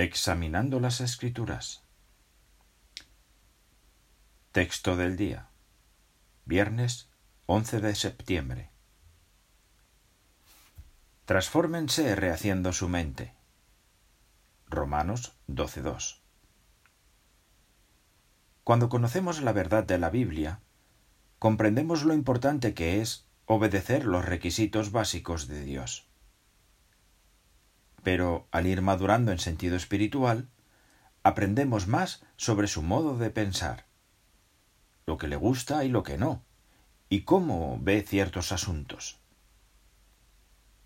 Examinando las Escrituras. Texto del día. Viernes 11 de septiembre. Transfórmense rehaciendo su mente. Romanos 12.2. Cuando conocemos la verdad de la Biblia, comprendemos lo importante que es obedecer los requisitos básicos de Dios pero al ir madurando en sentido espiritual, aprendemos más sobre su modo de pensar, lo que le gusta y lo que no, y cómo ve ciertos asuntos.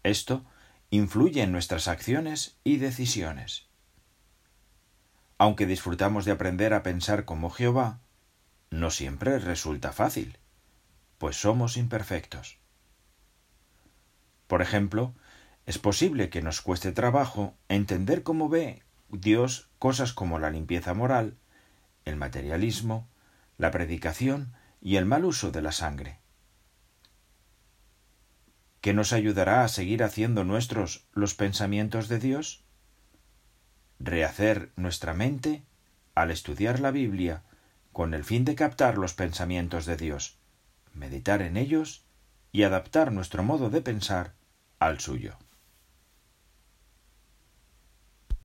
Esto influye en nuestras acciones y decisiones. Aunque disfrutamos de aprender a pensar como Jehová, no siempre resulta fácil, pues somos imperfectos. Por ejemplo, es posible que nos cueste trabajo entender cómo ve Dios cosas como la limpieza moral, el materialismo, la predicación y el mal uso de la sangre. ¿Qué nos ayudará a seguir haciendo nuestros los pensamientos de Dios? Rehacer nuestra mente al estudiar la Biblia con el fin de captar los pensamientos de Dios, meditar en ellos y adaptar nuestro modo de pensar al suyo.